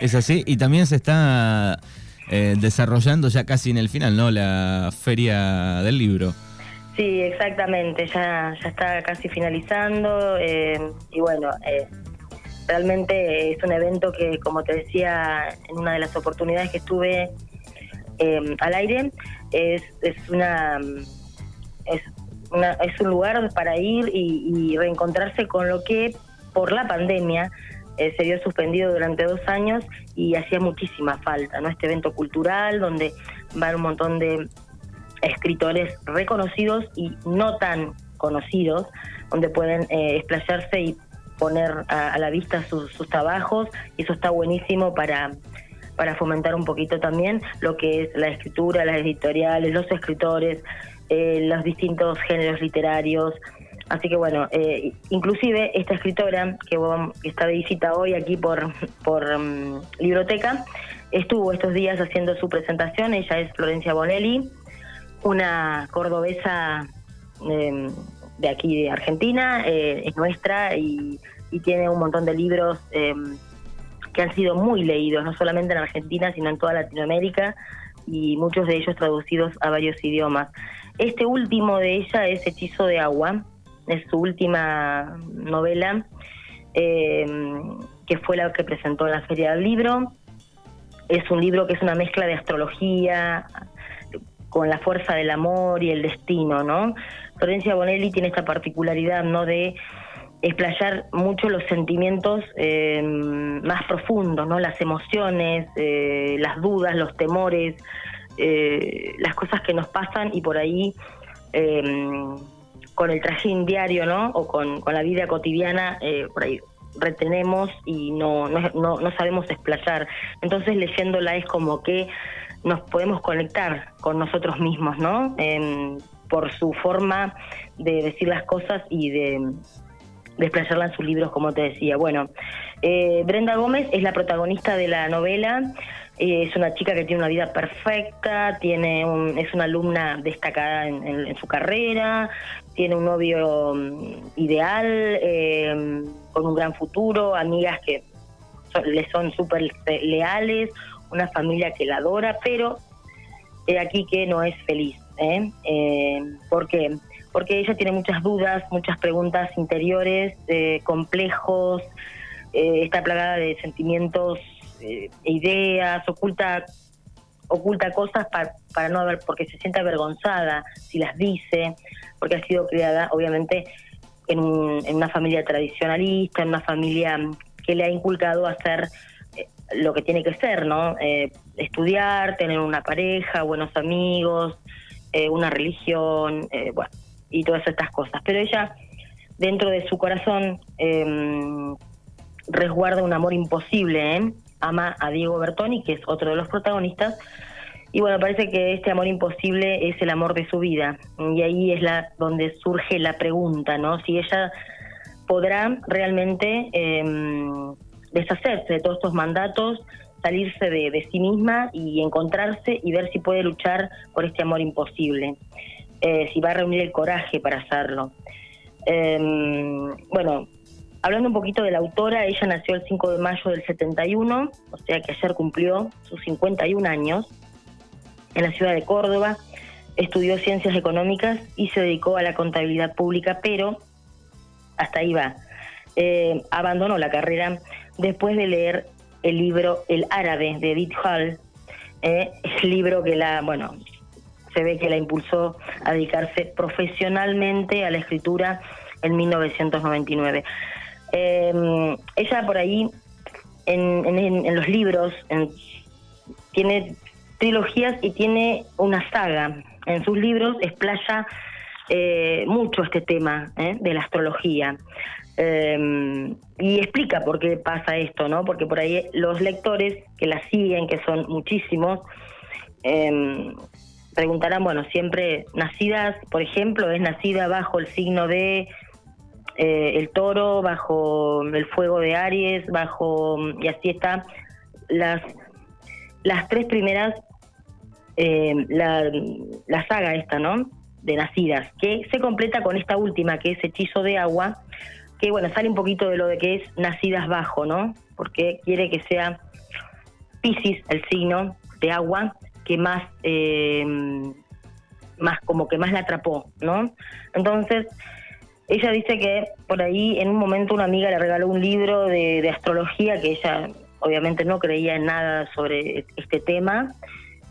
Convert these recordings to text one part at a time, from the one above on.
Es así, y también se está eh, desarrollando ya casi en el final, ¿no? La feria del libro. Sí, exactamente, ya, ya está casi finalizando eh, y bueno, eh, realmente es un evento que, como te decía en una de las oportunidades que estuve al aire, es, es una... Es, es un lugar para ir y, y reencontrarse con lo que por la pandemia eh, se vio suspendido durante dos años y hacía muchísima falta, ¿no? Este evento cultural donde van un montón de escritores reconocidos y no tan conocidos, donde pueden eh, explayarse y poner a, la vista sus, trabajos, y eso está buenísimo para, para fomentar un poquito también lo que es la escritura, las editoriales, los escritores, eh, los distintos géneros literarios, Así que bueno, eh, inclusive esta escritora que, está de visita hoy aquí por, por mm, Libroteca, estuvo estos días haciendo su presentación, ella es Florencia Bonelli, una cordobesa em, de aquí de Argentina, eh, es nuestra y, tiene un montón de libros em, que han sido muy leídos, no solamente en Argentina, sino en toda Latinoamérica y muchos de ellos traducidos a varios idiomas. Este último de ella es Hechizo de Agua, es su última novela, eh, que fue la que presentó en la Feria del Libro. Es un libro que es una mezcla de astrología con la fuerza del amor y el destino, ¿no? Florencia Bonelli tiene esta particularidad, ¿no? De explayar mucho los sentimientos eh, más profundos, ¿no? Las emociones, eh, las dudas, los temores, las cosas que nos pasan y por ahí con el trajín diario, ¿no? O con, la vida cotidiana, eh, por ahí retenemos y no, no, no, sabemos explayar. Entonces leyéndola es como que nos podemos conectar con nosotros mismos, ¿no? por su forma de decir las cosas y de, desplayarla en sus libros, como te decía. Bueno, eh, Brenda Gómez es la protagonista de la novela. Eh, es una chica que tiene una vida perfecta, tiene un, es una alumna destacada en, su carrera, tiene un novio mm, ideal, eh, con un gran futuro, amigas que le son súper leales, una familia que la adora, pero aquí que no es feliz. ¿eh? Eh, ¿Por qué? Porque ella tiene muchas dudas, muchas preguntas interiores, complejos, está plagada de sentimientos e ideas, oculta oculta cosas para, para no haber, porque se siente avergonzada si las dice, porque ha sido criada obviamente en, una familia tradicionalista, en una familia que le ha inculcado hacer eh, lo que tiene que ser, ¿no? Eh, estudiar, tener una pareja, buenos amigos, eh, una religión, bueno, y todas estas cosas. Pero ella, dentro de su corazón, resguarda un amor imposible, ¿eh? Ama a Diego Bertoni, que es otro de los protagonistas, y bueno, parece que este amor imposible es el amor de su vida. Y ahí es la donde surge la pregunta, ¿no? Si ella podrá realmente em, deshacerse de todos estos mandatos, salirse de, sí misma y encontrarse y ver si puede luchar por este amor imposible. Eh, si va a reunir el coraje para hacerlo. Em, bueno, Hablando un poquito de la autora, ella nació el 5 de mayo del 71, o sea que ayer cumplió sus 51 años, en la ciudad de Córdoba. Estudió ciencias económicas y se dedicó a la contabilidad pública, pero hasta ahí va. Eh, abandonó la carrera después de leer el libro El árabe de Edith Hall, eh, el libro que la, bueno, se ve que la impulsó a dedicarse profesionalmente a la escritura en 1999. Eh, ella por ahí, en, los libros, tiene trilogías y tiene una saga. En sus libros explaya eh, mucho este tema eh, de la astrología. Eh, y explica por qué pasa esto, ¿no? Porque por ahí los lectores que la siguen, que son muchísimos, preguntarán, bueno, siempre nacidas, por ejemplo, es nacida bajo el signo de eh, el toro, bajo el fuego de Aries, bajo, y así está, las, las tres primeras, eh, la, la saga esta, ¿no? De nacidas, que se completa con esta última, que es Hechizo de Agua, que bueno, sale un poquito de lo de que es nacidas bajo, ¿no? Porque quiere que sea Pisces, el signo de agua que más, eh, más como que más la atrapó, ¿no? Entonces, ella dice que por ahí en un momento una amiga le regaló un libro de, astrología que ella obviamente no creía en nada sobre este tema.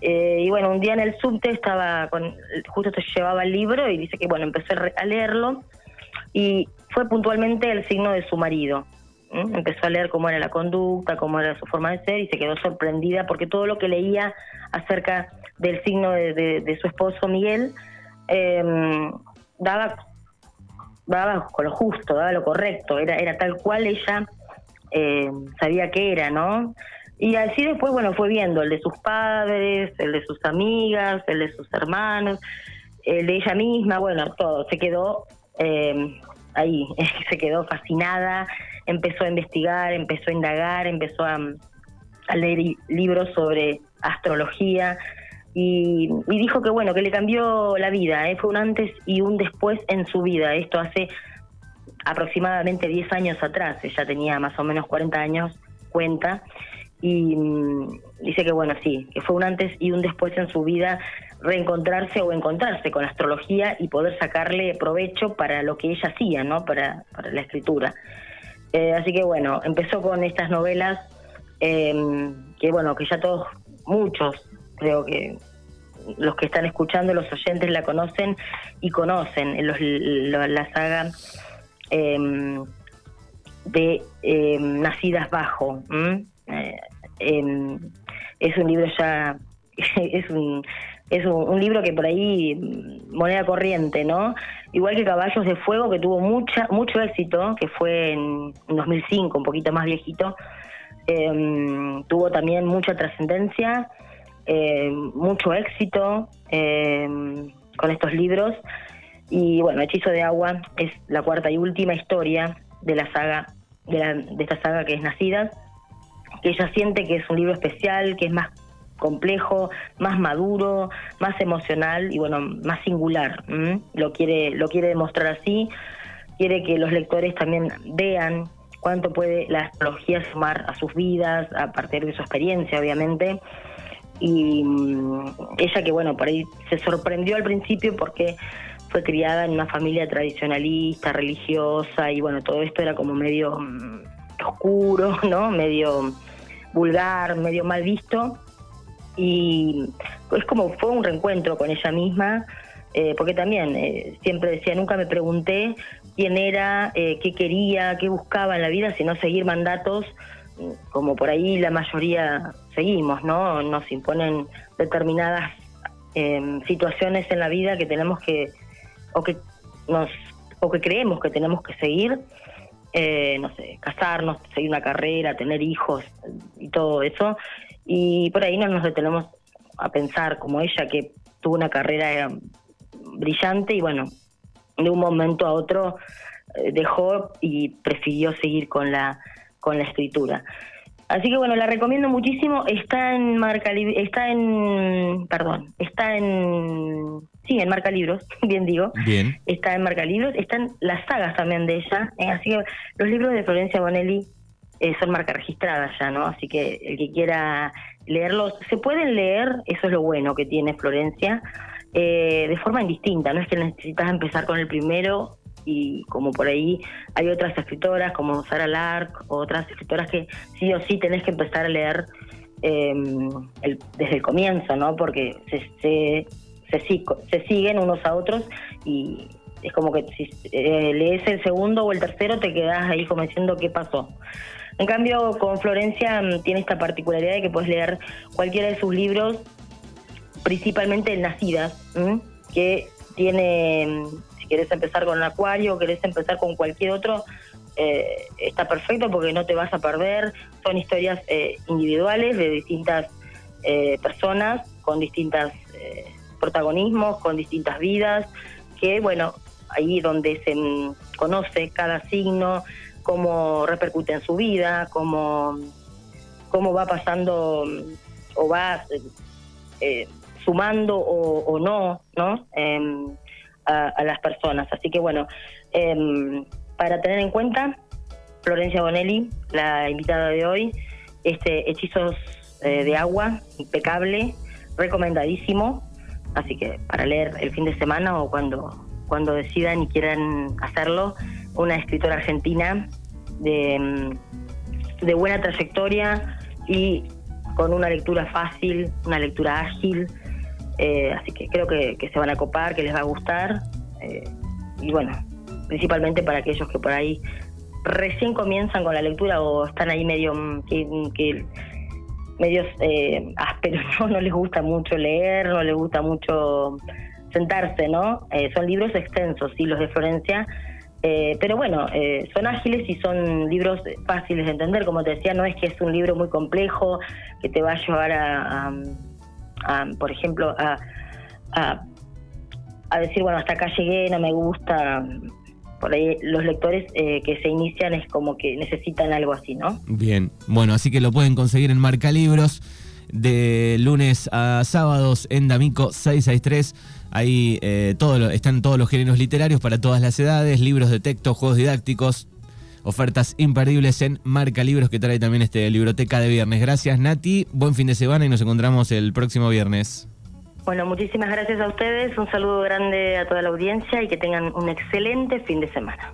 Eh, y bueno, un día en el subte estaba con, justo se llevaba el libro y dice que bueno, empecé a leerlo y fue puntualmente el signo de su marido. Empezó a leer cómo era la conducta, cómo era su forma de ser y se quedó sorprendida porque todo lo que leía acerca del signo de, su esposo Miguel em, daba, daba con lo justo, daba lo correcto, era, era tal cual ella em, sabía que era, ¿no? Y así después, bueno, fue viendo el de sus padres, el de sus amigas, el de sus hermanos, el de ella misma, bueno, todo, se quedó eh, ahí, se quedó fascinada, empezó a investigar, empezó a indagar, empezó a, leer libros sobre astrología y, dijo que bueno, que le cambió la vida, ¿eh? fue un antes y un después en su vida, esto hace aproximadamente 10 años atrás, ella tenía más o menos 40 años, cuenta, y mm, dice que bueno, sí, que fue un antes y un después en su vida reencontrarse o encontrarse con la astrología y poder sacarle provecho para lo que ella hacía, ¿no? Para, la escritura. Eh, así que bueno, empezó con estas novelas em, que bueno, que ya todos, muchos, creo que los que están escuchando, los oyentes la conocen y conocen los, la saga em, de em, Nacidas Bajo. Eh, es un libro ya, es un es un, libro que por ahí mm, moneda corriente, ¿no? Igual que Caballos de Fuego, que tuvo mucha mucho éxito, que fue en 2005, un poquito más viejito, em, tuvo también mucha trascendencia, em, mucho éxito em, con estos libros. Y bueno, Hechizo de Agua es la cuarta y última historia de la saga, de, de esta saga que es Nacidas, que ella siente que es un libro especial, que es más complejo, más maduro, más emocional y bueno, más singular. Lo quiere, lo quiere demostrar así. Quiere que los lectores también vean cuánto puede la astrología sumar a sus vidas, a partir de su experiencia, obviamente. Y mm, ella que bueno, por ahí se sorprendió al principio porque fue criada en una familia tradicionalista, religiosa, y bueno, todo esto era como medio mm, oscuro, ¿no? Medio vulgar, medio mal visto y es como fue un reencuentro con ella misma, eh, porque también eh, siempre decía, nunca me pregunté quién era, eh, qué quería, qué buscaba en la vida, sino seguir mandatos como por ahí la mayoría seguimos, ¿no? Nos imponen determinadas situaciones en la vida que tenemos que, o que nos, o que creemos que tenemos que seguir, no sé, casarnos, seguir una carrera, tener hijos y todo eso, y por ahí no nos detenemos a pensar como ella que tuvo una carrera eh, brillante y bueno, de un momento a otro eh, dejó y prefirió seguir con la con la escritura. Así que bueno, la recomiendo muchísimo. Está en Marca está en perdón, está en sí, en Marca Libros, bien digo. Bien. Está en Marca Libros, están las sagas también de ella, ¿eh? así que los libros de Florencia Bonelli eh, son marca registrada ya, ¿no? Así que el que quiera leerlos, se pueden leer, eso es lo bueno que tiene Florencia, eh, de forma indistinta, no es que necesitas empezar con el primero y como por ahí hay otras escritoras como Sara Lark otras escritoras que sí o sí tenés que empezar a leer em, desde el comienzo, ¿no? Porque se, se, se, siguen unos a otros y es como que si eh, lees el segundo o el tercero te quedas ahí como diciendo qué pasó. En cambio, con Florencia mm, tiene esta particularidad de que puedes leer cualquiera de sus libros, principalmente Nacidas, que tiene, mm, si querés empezar con el Acuario querés empezar con cualquier otro, eh, está perfecto porque no te vas a perder. Son historias eh, individuales de distintas eh, personas, con distintos protagonismos, con distintas vidas, que bueno, ahí donde se mm, conoce cada signo, cómo repercute en su vida, cómo, cómo va pasando o va sumando o, no, ¿no? Em, a, las personas. Así que bueno, em, para tener en cuenta, Florencia Bonelli, la invitada de hoy, este Hechizos eh, de agua, impecable, recomendadísimo. Así que para leer el fin de semana o cuando, cuando decidan y quieran hacerlo, una escritora argentina de, mm, de buena trayectoria y con una lectura fácil, una lectura ágil. Eh, así que creo que, se van a copar, que les va a gustar. Eh, y bueno, principalmente para aquellos que por ahí recién comienzan con la lectura o están ahí medio mm, que, medios eh, ásperos, ¿no? no les gusta mucho leer, no les gusta mucho sentarse, ¿no? Eh, son libros extensos, sí, los de Florencia, eh, pero bueno, eh, son ágiles y son libros fáciles de entender, como te decía, no es que es un libro muy complejo que te va a llevar a, por ejemplo, a, a, decir, bueno, hasta acá llegué, no me gusta, por ahí los lectores eh, que se inician es como que necesitan algo así, ¿no? Bien, bueno, así que lo pueden conseguir en Marca Libros de lunes a sábados en D'Amico 663. Ahí eh, todo están todos los géneros literarios para todas las edades, libros de texto, juegos didácticos, ofertas imperdibles en Marca Libros que trae también este biblioteca de viernes. Gracias Nati, buen fin de semana y nos encontramos el próximo viernes. Bueno, muchísimas gracias a ustedes, un saludo grande a toda la audiencia y que tengan un excelente fin de semana.